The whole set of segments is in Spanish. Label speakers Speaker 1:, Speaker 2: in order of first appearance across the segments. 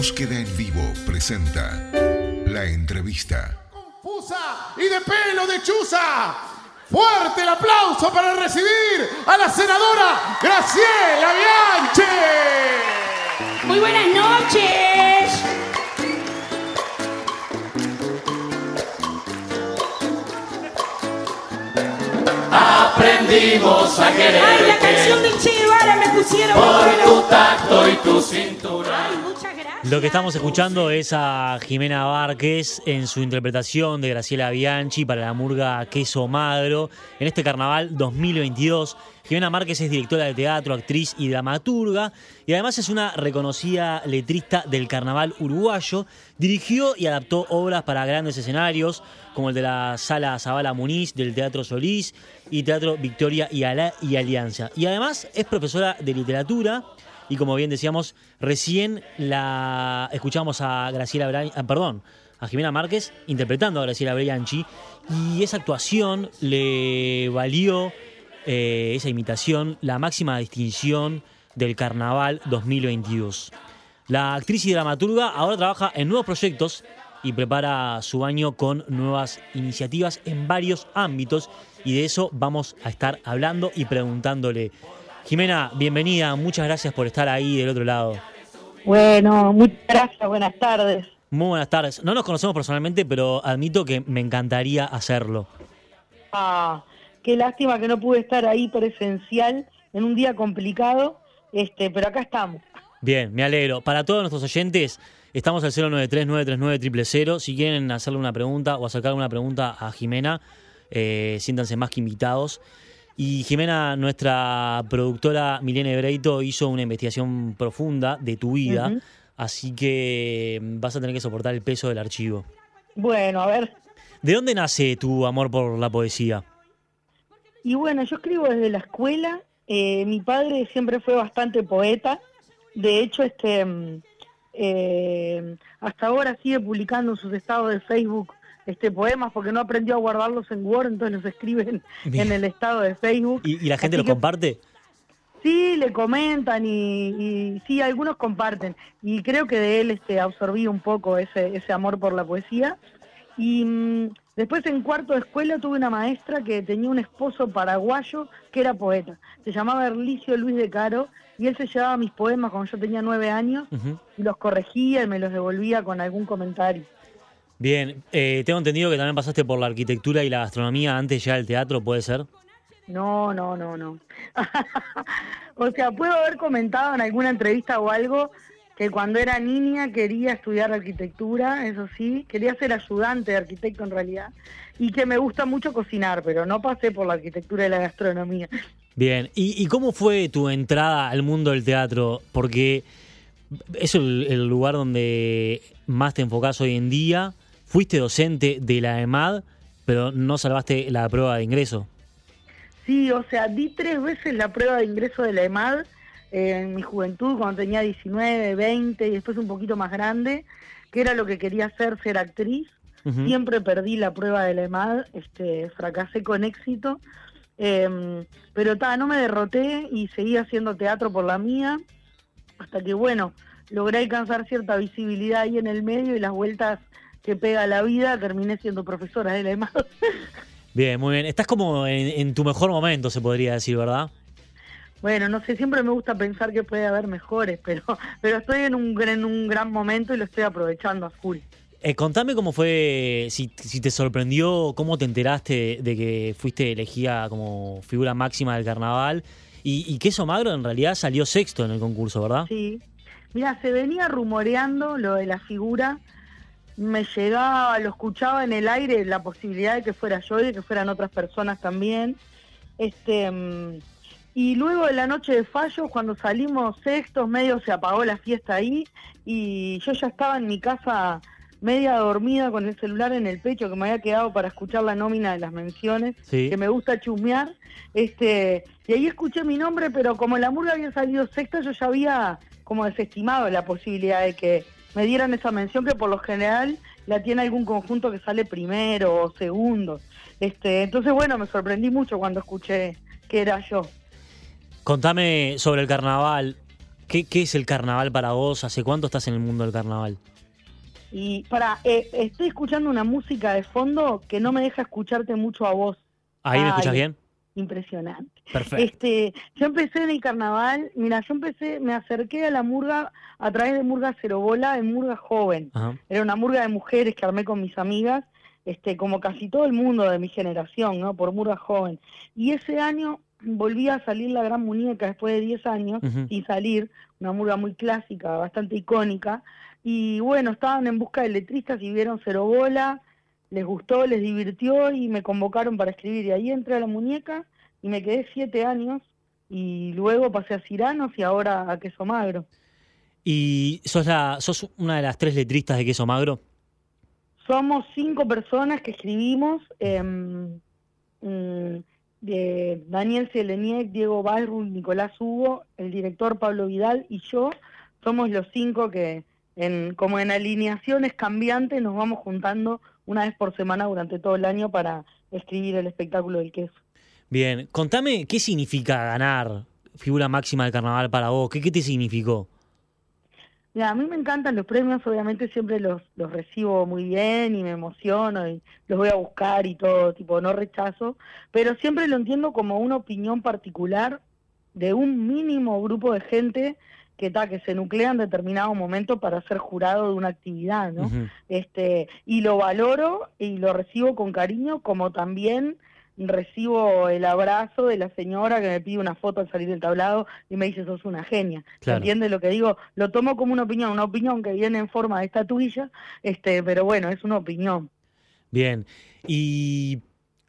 Speaker 1: Búsqueda en vivo presenta la entrevista.
Speaker 2: Confusa y de pelo de chuza. Fuerte el aplauso para recibir a la senadora Graciela Bianchi.
Speaker 3: Muy buenas noches.
Speaker 4: Aprendimos a
Speaker 3: Ay, la
Speaker 4: quererte
Speaker 3: canción del Che Guevara me pusieron.
Speaker 4: por tu tacto y tu cintura.
Speaker 3: Ay.
Speaker 5: Lo que estamos escuchando es a Jimena Várquez en su interpretación de Graciela Bianchi para la murga Queso Magro en este carnaval 2022. Jimena Márquez es directora de teatro, actriz y dramaturga y además es una reconocida letrista del carnaval uruguayo. Dirigió y adaptó obras para grandes escenarios como el de la Sala Zabala Muniz, del Teatro Solís y Teatro Victoria y, Alianza. Y además es profesora de literatura y como bien decíamos, recién la escuchamos a Graciela Bra- ah, perdón, a Jimena Márquez interpretando a Graciela Brianchi y esa actuación le valió eh, esa imitación la máxima distinción del Carnaval 2022. La actriz y dramaturga ahora trabaja en nuevos proyectos y prepara su año con nuevas iniciativas en varios ámbitos y de eso vamos a estar hablando y preguntándole. Jimena, bienvenida, muchas gracias por estar ahí del otro lado.
Speaker 6: Bueno, muchas gracias, buenas tardes.
Speaker 5: Muy buenas tardes. No nos conocemos personalmente, pero admito que me encantaría hacerlo.
Speaker 6: Ah, qué lástima que no pude estar ahí presencial en un día complicado, este, pero acá estamos.
Speaker 5: Bien, me alegro. Para todos nuestros oyentes, estamos al 093-939-000. Si quieren hacerle una pregunta o acercar una pregunta a Jimena, eh, siéntanse más que invitados. Y Jimena, nuestra productora Milene Breito, hizo una investigación profunda de tu vida, así que vas a tener que soportar el peso del archivo.
Speaker 6: Bueno, a ver,
Speaker 5: ¿De dónde nace tu amor por la poesía?
Speaker 6: y bueno, yo escribo desde la escuela, eh, mi padre siempre fue bastante poeta, de hecho, este, mm, eh, hasta ahora sigue publicando en sus estados de Facebook este poemas porque no aprendió a guardarlos en Word, entonces los escribe en, el estado de Facebook.
Speaker 5: ¿Y, y la gente
Speaker 6: Así
Speaker 5: lo
Speaker 6: que-
Speaker 5: comparte?
Speaker 6: Sí, le comentan y, y sí, algunos comparten. Y creo que de él este, absorbí un poco ese, ese amor por la poesía. Y mm, después en cuarto de escuela tuve una maestra que tenía un esposo paraguayo que era poeta. Se llamaba Erlicio Luis de Caro y él se llevaba mis poemas cuando yo tenía nueve años y los corregía y me los devolvía con algún comentario.
Speaker 5: Bien, eh, tengo entendido que también pasaste por la arquitectura y la gastronomía antes de llegar al teatro, ¿puede ser?
Speaker 6: No, no, no, no. o sea, puedo haber comentado en alguna entrevista o algo que cuando era niña quería estudiar arquitectura, eso sí, quería ser ayudante de arquitecto en realidad, y que me gusta mucho cocinar, pero no pasé por la arquitectura y la gastronomía.
Speaker 5: Bien, ¿y, y cómo fue tu entrada al mundo del teatro? Porque es el, el lugar donde más te enfocás hoy en día. Fuiste docente de la EMAD, pero no salvaste la prueba de ingreso.
Speaker 6: Sí, o sea, di tres veces la prueba de ingreso de la EMAD eh, en mi juventud, cuando tenía 19, 20 y después un poquito más grande, que era lo que quería hacer, ser actriz. Siempre perdí la prueba de la EMAD, este, fracasé con éxito, em, pero ta, no me derroté y seguí haciendo teatro por la mía, hasta que, bueno, logré alcanzar cierta visibilidad ahí en el medio y las vueltas que pega la vida, terminé siendo profesora de la EMAD.
Speaker 5: Bien, muy bien. Estás como en, en tu mejor momento, se podría decir, ¿verdad?
Speaker 6: Bueno, no sé, siempre me gusta pensar que puede haber mejores, pero, pero estoy en un, gran- en un gran momento y lo estoy aprovechando a full.
Speaker 5: Eh, contame cómo fue, si, si te sorprendió, cómo te enteraste de que fuiste elegida como figura máxima del carnaval y, y que eso Magro en realidad salió sexto en el concurso, ¿verdad?
Speaker 6: Sí. Mira, se venía rumoreando lo de la figura, me llegaba, lo escuchaba en el aire la posibilidad de que fuera yo y de que fueran otras personas también. Este mm, y luego de la noche de fallos, cuando salimos sextos, medio se apagó la fiesta ahí y yo ya estaba en mi casa media dormida con el celular en el pecho que me había quedado para escuchar la nómina de las menciones,
Speaker 5: Sí.
Speaker 6: que me gusta chusmear. Este, y ahí escuché mi nombre, pero como la murga había salido sexta, yo ya había como desestimado la posibilidad de que me dieran esa mención que por lo general la tiene algún conjunto que sale primero o segundo. Este, entonces bueno, me sorprendí mucho cuando escuché que era yo.
Speaker 5: Contame sobre el carnaval. ¿Qué, ¿Qué es el carnaval para vos? ¿Hace cuánto estás en el mundo del carnaval?
Speaker 6: Y para, eh, estoy escuchando una música de fondo que no me deja escucharte mucho a vos.
Speaker 5: ¿Ahí me
Speaker 6: Ay,
Speaker 5: escuchas bien?
Speaker 6: Impresionante.
Speaker 5: Perfecto.
Speaker 6: Este, yo empecé en el carnaval, mira, yo empecé, me acerqué a la murga a través de Murga Cerobola, en Murga Joven.
Speaker 5: Ajá.
Speaker 6: Era una murga de mujeres que armé con mis amigas, este, como casi todo el mundo de mi generación, ¿no? Por Murga Joven. Y ese año volví a salir la Gran Muñeca después de 10 años,
Speaker 5: Ujú.
Speaker 6: sin salir, una murga muy clásica, bastante icónica. Y bueno, estaban en busca de letristas y vieron Cerobola, les gustó, les divirtió y me convocaron para escribir. Y ahí entré a la muñeca y me quedé siete años y luego pasé a Ciranos y ahora a Queso Magro.
Speaker 5: ¿Y sos, la, sos una de las tres letristas de Queso Magro?
Speaker 6: Somos cinco personas que escribimos, em, mm, de Daniel Seleniek, Diego Balrul, Nicolás Hugo, el director Pablo Vidal y yo, somos los cinco que en, como en alineaciones cambiantes nos vamos juntando una vez por semana durante todo el año para escribir el espectáculo del queso.
Speaker 5: Bien, contame qué significa ganar figura máxima del carnaval para vos. ¿Qué, qué te significó?
Speaker 6: Mira, a mí me encantan los premios, obviamente siempre los, los recibo muy bien y me emociono y los voy a buscar y todo, tipo, no rechazo, pero siempre lo entiendo como una opinión particular de un mínimo grupo de gente que, ta, que se nuclea en determinado momento para ser jurado de una actividad, ¿no? Este y lo valoro y lo recibo con cariño como también recibo el abrazo de la señora que me pide una foto al salir del tablado y me dice sos una genia
Speaker 5: Claro.
Speaker 6: ¿entiendes lo que digo? lo tomo como una opinión una opinión que viene en forma de estatuilla este pero bueno es una opinión
Speaker 5: Bien. Y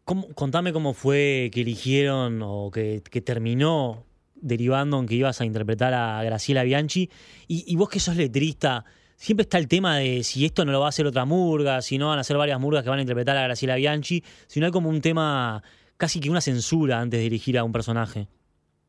Speaker 5: cómo- contame cómo fue que eligieron o que, que terminó derivando en que ibas a interpretar a Graciela Bianchi. Y, vos que sos letrista, siempre está el tema de si esto no lo va a hacer otra murga, si no van a ser varias murgas que van a interpretar a Graciela Bianchi, si no hay como un tema, casi que una censura antes de elegir a un personaje.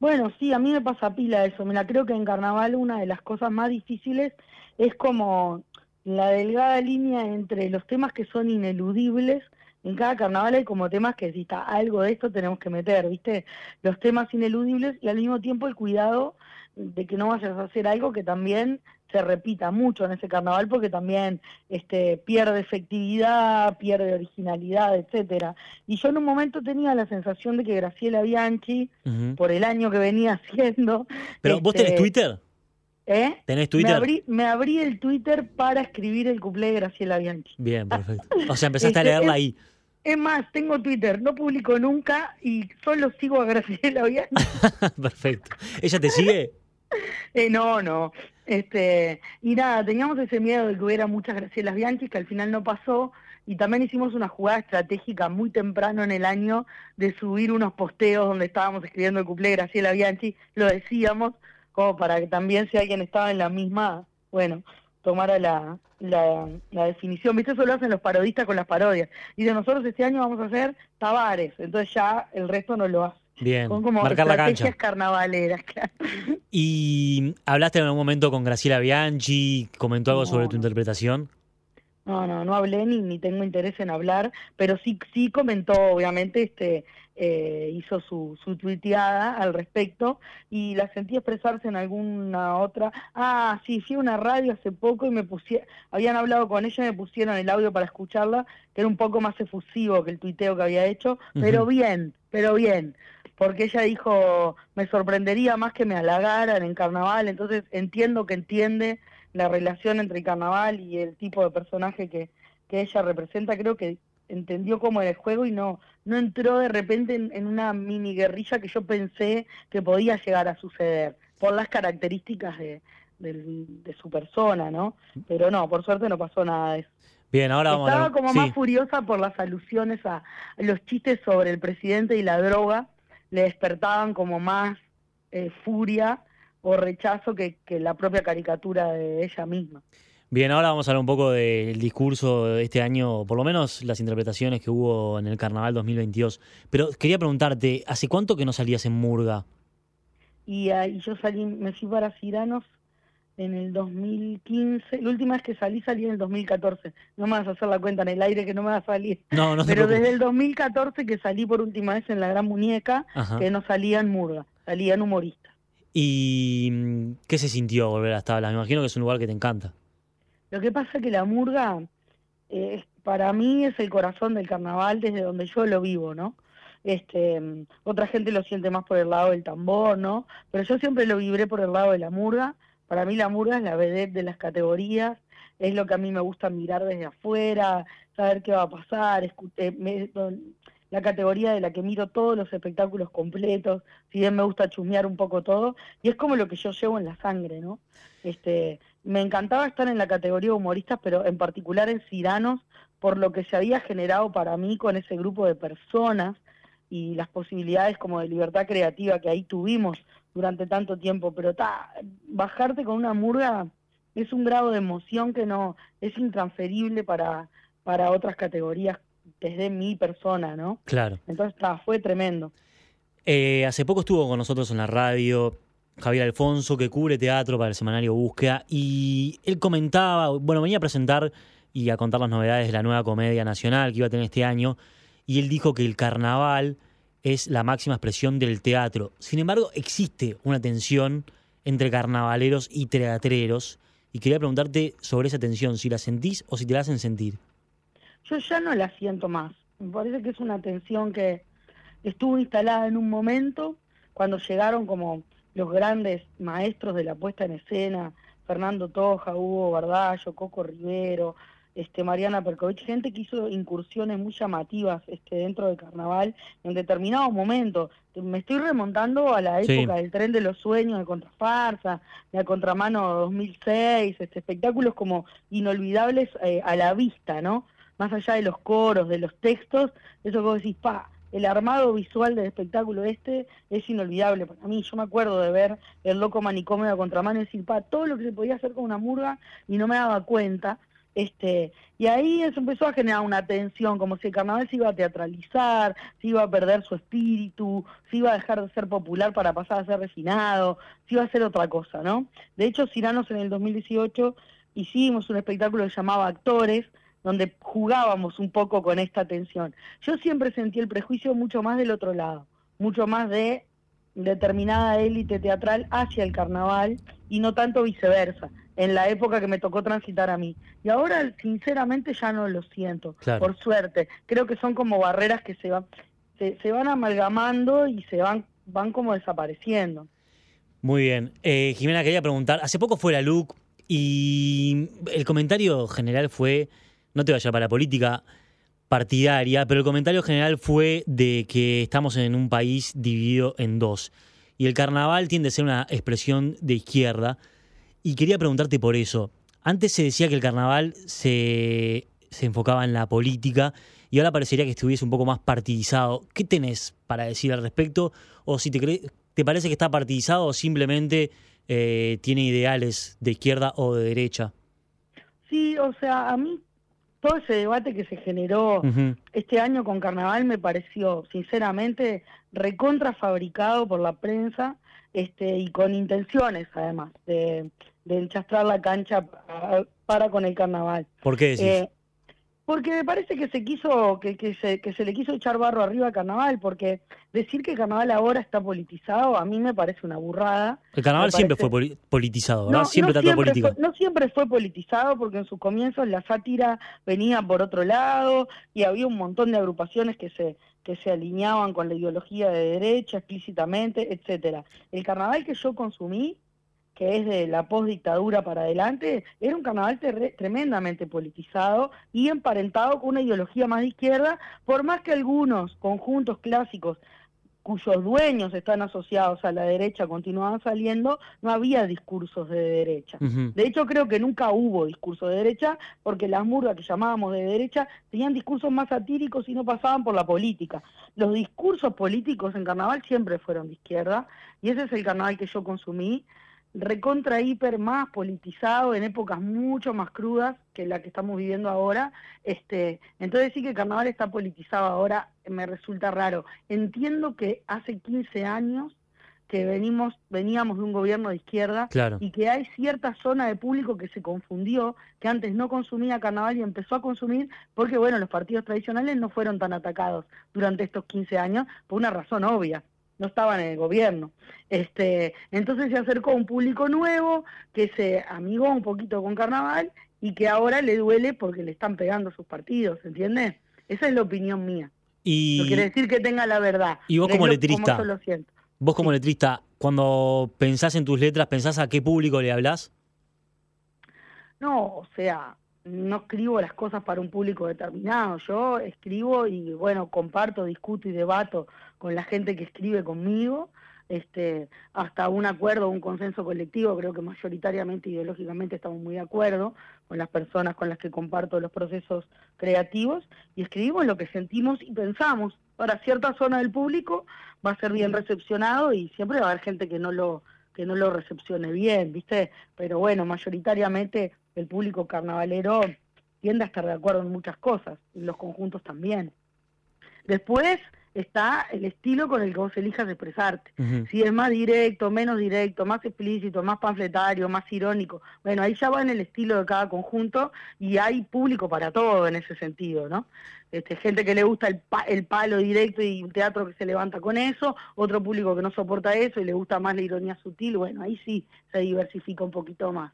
Speaker 6: Bueno, sí, a mí me pasa pila eso. Mira, creo que en carnaval una de las cosas más difíciles es como la delgada línea entre los temas que son ineludibles. En cada carnaval hay como temas que si está algo de esto tenemos que meter, ¿viste? Los temas ineludibles y al mismo tiempo el cuidado de que no vayas a hacer algo que también se repita mucho en ese carnaval porque también este pierde efectividad, pierde originalidad, etcétera. Y yo en un momento tenía la sensación de que Graciela Bianchi por el año que venía haciendo.
Speaker 5: Pero vos
Speaker 6: este,
Speaker 5: tenés Twitter,
Speaker 6: ¿Eh?
Speaker 5: tenés
Speaker 6: Me
Speaker 5: Twitter.
Speaker 6: abrí, me abrí el Twitter para escribir el cuplé de Graciela Bianchi.
Speaker 5: Bien, perfecto. O sea, empezaste a
Speaker 6: Este,
Speaker 5: leerla ahí.
Speaker 6: Es más, tengo Twitter, no publico nunca y solo sigo a Graciela Bianchi.
Speaker 5: perfecto. ¿Ella te sigue?
Speaker 6: Eh, no, no. Este, y nada, teníamos ese miedo de que hubiera muchas Gracielas Bianchi, que al final no pasó. Y también hicimos una jugada estratégica muy temprano en el año de subir unos posteos donde estábamos escribiendo el cuplé de Graciela Bianchi. Lo decíamos como para que también si alguien estaba en la misma, bueno, tomara la, la, la definición. ¿Viste? Eso lo hacen los parodistas con las parodias. Y de nosotros este año vamos a hacer Tavares. Entonces ya el resto no lo hace.
Speaker 5: Bien,
Speaker 6: Son como
Speaker 5: marcar la cancha.
Speaker 6: carnavaleras, claro.
Speaker 5: ¿Y hablaste en algún momento con Graciela Bianchi? ¿Comentó algo
Speaker 6: No.
Speaker 5: sobre tu interpretación?
Speaker 6: No, no, no hablé ni, ni tengo interés en hablar, pero sí, sí comentó, obviamente, este, eh, hizo su, su tuiteada al respecto y la sentí expresarse en alguna otra. Ah, sí, fui a una radio hace poco y me pusieron, habían hablado con ella y me pusieron el audio para escucharla, que era un poco más efusivo que el tuiteo que había hecho, pero bien, pero bien. Porque ella dijo, me sorprendería más que me halagaran en carnaval, entonces entiendo que entiende la relación entre el carnaval y el tipo de personaje que, que ella representa, creo que entendió cómo era el juego y no, no entró de repente en, en una mini guerrilla que yo pensé que podía llegar a suceder por las características de, del- de su persona, ¿no? Pero no, por suerte no pasó nada de eso.
Speaker 5: Bien, ahora vamos a
Speaker 6: Estaba como
Speaker 5: sí.
Speaker 6: más furiosa por las alusiones a los chistes sobre el presidente y la droga, le despertaban como más eh, furia o rechazo que, que la propia caricatura de ella misma.
Speaker 5: Bien, ahora vamos a hablar un poco del discurso de este año, por lo menos las interpretaciones que hubo en el Carnaval 2022. Pero quería preguntarte, ¿hace cuánto que no salías en Murga?
Speaker 6: Y ahí yo salí, me fui para Ciranos en el 2015. La última vez que salí, salí en el 2014. No me vas a hacer la cuenta en el aire que no me va a salir.
Speaker 5: No, no
Speaker 6: Pero desde el 2014 que salí por última vez en La Gran Muñeca,
Speaker 5: Ajá.
Speaker 6: que no salía en Murga, salía en humorista.
Speaker 5: Y mm, ¿qué se sintió volver a las tablas? Me imagino que es un lugar que te encanta.
Speaker 6: Lo que pasa es que la murga, eh, para mí es el corazón del carnaval desde donde yo lo vivo, ¿no? Este, otra gente lo siente más por el lado del tambor, ¿no? Pero yo siempre lo vibré por el lado de la murga. Para mí la murga es la vedette de las categorías, es lo que a mí me gusta mirar desde afuera, saber qué va a pasar, eh, la categoría de la que miro todos los espectáculos completos, si bien me gusta chumear un poco todo, y es como lo que yo llevo en la sangre, ¿no? Este, me encantaba estar en la categoría humoristas, pero en particular en Ciranos, por lo que se había generado para mí con ese grupo de personas y las posibilidades como de libertad creativa que ahí tuvimos durante tanto tiempo, pero ta, bajarte con una murga es un grado de emoción que no es intransferible para, para otras categorías desde mi persona, ¿no?
Speaker 5: Claro.
Speaker 6: Entonces, ta, fue tremendo.
Speaker 5: Eh, hace poco estuvo con nosotros en la radio Javier Alfonso, que cubre teatro para el semanario Búsqueda, y él comentaba, bueno, venía a presentar y a contar las novedades de la nueva comedia nacional que iba a tener este año, y él dijo que el carnaval es la máxima expresión del teatro. Sin embargo, existe una tensión entre carnavaleros y teatreros, y quería preguntarte sobre esa tensión, si la sentís o si te la hacen sentir.
Speaker 6: Yo ya no la siento más. Me parece que es una tensión que estuvo instalada en un momento, cuando llegaron como los grandes maestros de la puesta en escena, Fernando Toja, Hugo Bardallo, Coco Rivero, este, Mariana Perkovich, gente que hizo incursiones muy llamativas este, dentro del carnaval en determinado momento. Me estoy remontando a la época del tren de los sueños, de Contrafarsa, de Contramano 2006, este, espectáculos como inolvidables eh, a la vista, ¿no? Más allá de los coros, de los textos, eso que vos decís, pa, el armado visual del espectáculo este es inolvidable para mí. Yo me acuerdo de ver el loco manicomio de contramano y decir, pa, todo lo que se podía hacer con una murga y no me daba cuenta. Este, y ahí eso empezó a generar una tensión, como si el carnaval se iba a teatralizar, se iba a perder su espíritu, se iba a dejar de ser popular para pasar a ser refinado, se iba a hacer otra cosa, ¿no? De hecho, Ciranos en el 2018 hicimos un espectáculo que llamaba Actores, donde jugábamos un poco con esta tensión. Yo siempre sentí el prejuicio mucho más del otro lado, mucho más de determinada élite teatral hacia el carnaval y no tanto viceversa, en la época que me tocó transitar a mí. Y ahora, sinceramente, ya no lo siento, por suerte. Creo que son como barreras que se van, se, se, van amalgamando y se van, van como desapareciendo.
Speaker 5: Muy bien. Eh, Jimena, quería preguntar, hace poco fue la LUC y el comentario general fue no te vaya para la política partidaria, pero el comentario general fue de que estamos en un país dividido en dos. Y el carnaval tiende a ser una expresión de izquierda. Y quería preguntarte por eso. Antes se decía que el carnaval se, se enfocaba en la política y ahora parecería que estuviese un poco más partidizado. ¿Qué tenés para decir al respecto? O si te, te parece que está partidizado o simplemente eh, tiene ideales de izquierda o de derecha.
Speaker 6: Sí, o sea, a mí todo ese debate que se generó este año con Carnaval me pareció, sinceramente, recontrafabricado por la prensa este, y con intenciones, además, de, enchastrar la cancha para, con el Carnaval.
Speaker 5: ¿Por qué decís? Eh,
Speaker 6: porque me parece que se quiso, que, que, se, que se le quiso echar barro arriba a Carnaval, porque decir que Carnaval ahora está politizado a mí me parece una burrada.
Speaker 5: El Carnaval siempre fue politizado, ¿verdad?
Speaker 6: No,
Speaker 5: siempre
Speaker 6: trató
Speaker 5: política.
Speaker 6: no siempre fue politizado, porque en sus comienzos la sátira venía por otro lado y había un montón de agrupaciones que se que se alineaban con la ideología de derecha explícitamente, etcétera. El Carnaval que yo consumí que es de la postdictadura para adelante, era un carnaval tremendamente politizado y emparentado con una ideología más de izquierda, por más que algunos conjuntos clásicos cuyos dueños están asociados a la derecha continuaban saliendo, no había discursos de derecha. De hecho, creo que nunca hubo discursos de derecha, porque las murgas que llamábamos de derecha tenían discursos más satíricos y no pasaban por la política. Los discursos políticos en carnaval siempre fueron de izquierda, y ese es el carnaval que yo consumí, recontra hiper más politizado en épocas mucho más crudas que la que estamos viviendo ahora. Este, entonces decir que el carnaval está politizado ahora me resulta raro. Entiendo que hace 15 años que venimos, veníamos de un gobierno de izquierda y que hay cierta zona de público que se confundió, que antes no consumía carnaval y empezó a consumir porque, bueno, los partidos tradicionales no fueron tan atacados durante estos 15 años por una razón obvia no estaban en el gobierno. Este, entonces se acercó a un público nuevo que se amigó un poquito con Carnaval y que ahora le duele porque le están pegando sus partidos, ¿entiendes? Esa es la opinión mía.
Speaker 5: Y,
Speaker 6: No quiere decir que tenga la verdad.
Speaker 5: Y vos como letrista.
Speaker 6: yo lo siento.
Speaker 5: vos como letrista, cuando pensás en tus letras, ¿pensás a qué público le hablas?
Speaker 6: No, o sea, no escribo las cosas para un público determinado. Yo escribo y, bueno, comparto, discuto y debato con la gente que escribe conmigo, este, hasta un acuerdo, un consenso colectivo. Creo que mayoritariamente, ideológicamente, estamos muy de acuerdo con las personas con las que comparto los procesos creativos y escribimos lo que sentimos y pensamos. Ahora, cierta zona del público va a ser bien recepcionado y siempre va a haber gente que no lo que no lo recepcione bien, ¿viste? Pero bueno, mayoritariamente el público carnavalero tiende a estar de acuerdo en muchas cosas, y los conjuntos también. Después está el estilo con el que vos elijas expresarte. Si es más directo, menos directo, más explícito, más panfletario, más irónico. Bueno, ahí ya va en el estilo de cada conjunto y hay público para todo en ese sentido, ¿no? Este, gente que le gusta el, pa- el palo directo y un teatro que se levanta con eso, otro público que no soporta eso y le gusta más la ironía sutil, bueno, ahí sí se diversifica un poquito más.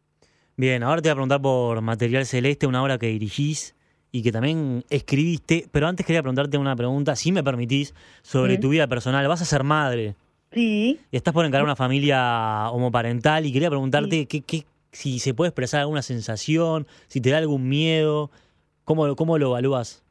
Speaker 5: Bien, ahora te voy a preguntar por Material Celeste, una obra que dirigís y que también escribiste, pero antes quería preguntarte una pregunta, si me permitís, sobre tu vida personal. Vas a ser madre
Speaker 6: Sí,
Speaker 5: y estás por encarar una familia homoparental y quería preguntarte qué, qué- si se puede expresar alguna sensación, si te da algún miedo, ¿cómo, cómo lo evalúas?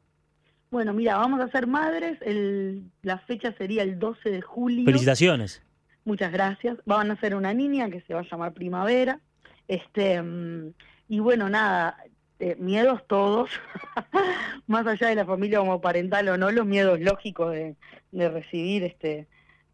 Speaker 6: bueno, mira, vamos a ser madres, el, la fecha sería el 12 de julio.
Speaker 5: Felicitaciones.
Speaker 6: Muchas gracias. Van a hacer una niña que se va a llamar Primavera. Este, mm, y bueno, nada, eh, miedos todos, más allá de la familia homoparental o no, los miedos lógicos de, de recibir este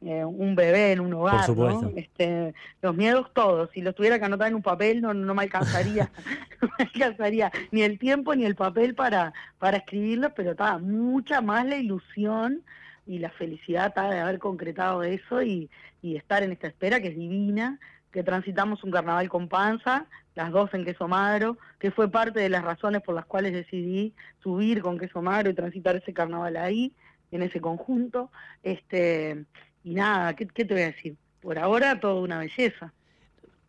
Speaker 6: eh, un bebé en un hogar. ¿no? Este, los miedos todos. Si los tuviera que anotar en un papel, no, no me alcanzaría, no me alcanzaría ni el tiempo ni el papel para, para escribirlos, pero está mucha más la ilusión y la felicidad de haber concretado eso y, y estar en esta espera que es divina, que transitamos un carnaval con panza, las dos en Queso Magro, que fue parte de las razones por las cuales decidí subir con Queso Magro y transitar ese carnaval ahí, en ese conjunto. Este, y nada, ¿qué, qué te voy a decir? Por ahora todo una belleza.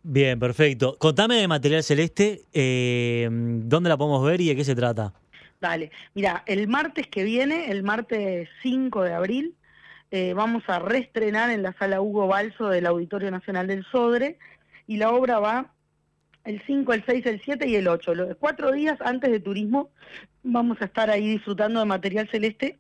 Speaker 5: Bien, perfecto. Contame de Material Celeste, eh, ¿dónde la podemos ver y de qué se trata?
Speaker 6: Dale, mira, el martes que viene, el martes 5 de abril, eh, vamos a reestrenar en la sala Hugo Balso del Auditorio Nacional del Sodre y la obra va el 5, el 6, el 7 y el 8. Los cuatro días antes de turismo vamos a estar ahí disfrutando de material celeste,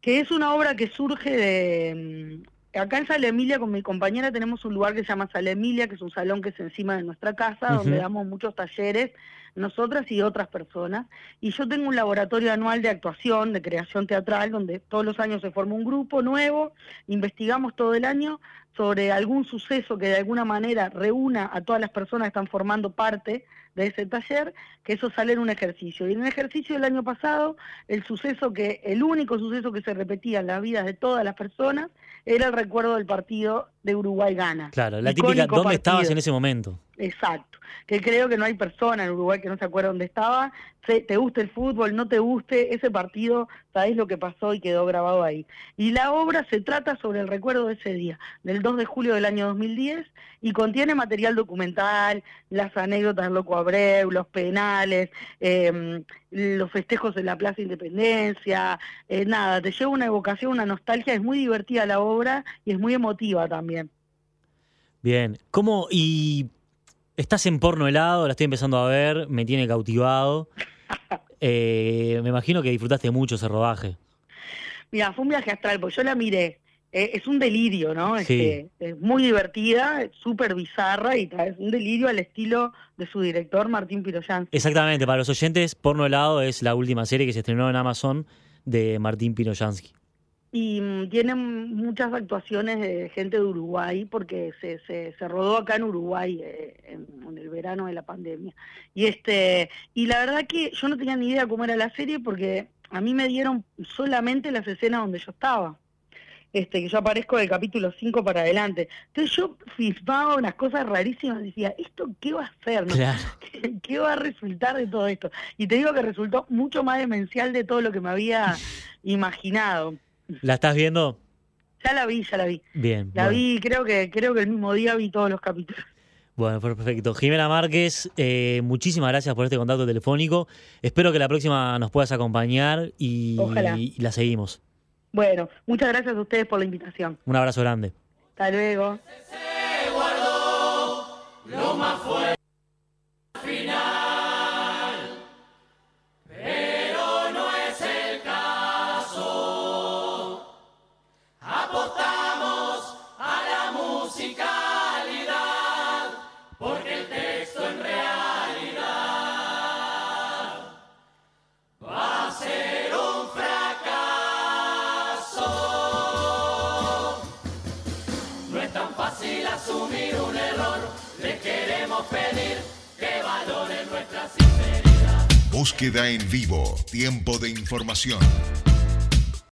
Speaker 6: que es una obra que surge de... mm, Acá en Sala Emilia con mi compañera tenemos un lugar que se llama Sala Emilia, que es un salón que es encima de nuestra casa, donde damos muchos talleres, nosotras y otras personas. Y yo tengo un laboratorio anual de actuación, de creación teatral, donde todos los años se forma un grupo nuevo, investigamos todo el año sobre algún suceso que de alguna manera reúna a todas las personas que están formando parte de ese taller, que eso sale en un ejercicio. Y en el ejercicio del año pasado, el suceso que, el único suceso que se repetía en las vidas de todas las personas era el recuerdo del partido de Uruguay-Gana.
Speaker 5: Claro, la típica, ¿dónde estabas en ese momento?
Speaker 6: Exacto, que creo que no hay persona en Uruguay que no se acuerde dónde estaba, Se- te guste el fútbol, no te guste, ese partido, sabés lo que pasó y quedó grabado ahí. Y la obra se trata sobre el recuerdo de ese día, del 2 de julio del año 2010, y contiene material documental, las anécdotas del Loco Abreu, los penales, eh, los festejos en la Plaza Independencia, eh, nada, te lleva una evocación, una nostalgia, es muy divertida la obra y es muy emotiva también.
Speaker 5: Bien, ¿cómo? Y estás en porno helado, la estoy empezando a ver, me tiene cautivado. Eh, me imagino que disfrutaste mucho ese rodaje.
Speaker 6: Mira, fue un viaje astral, porque yo la miré. Eh, es un delirio, ¿no?
Speaker 5: Sí.
Speaker 6: Este, es muy divertida, súper bizarra y es un delirio al estilo de su director, Martín Piroyan.
Speaker 5: Exactamente, para los oyentes, Porno helado es la última serie que se estrenó en Amazon de Martín Pinoyansky.
Speaker 6: Y mm, tiene muchas actuaciones de gente de Uruguay, porque se, se, se rodó acá en Uruguay eh, en, en el verano de la pandemia. Y este y la verdad que yo no tenía ni idea cómo era la serie, porque a mí me dieron solamente las escenas donde yo estaba este, que yo aparezco del capítulo 5 para adelante. Entonces yo filmaba unas cosas rarísimas, decía, ¿esto qué va a
Speaker 5: ser?
Speaker 6: ¿Qué, va a resultar de todo esto? Y te digo que resultó mucho más demencial de todo lo que me había imaginado.
Speaker 5: ¿La estás viendo?
Speaker 6: Ya la vi, ya la vi.
Speaker 5: Bien.
Speaker 6: La vi, creo que, creo que el mismo día vi todos los capítulos.
Speaker 5: Bueno, perfecto. Jimena Márquez, eh, muchísimas gracias por este contacto telefónico. Espero que la próxima nos puedas acompañar y,
Speaker 6: Ojalá.
Speaker 5: y la seguimos.
Speaker 6: Bueno, muchas gracias a ustedes por la invitación.
Speaker 5: Un abrazo grande.
Speaker 6: Hasta luego.
Speaker 1: Búsqueda en vivo. Tiempo de información.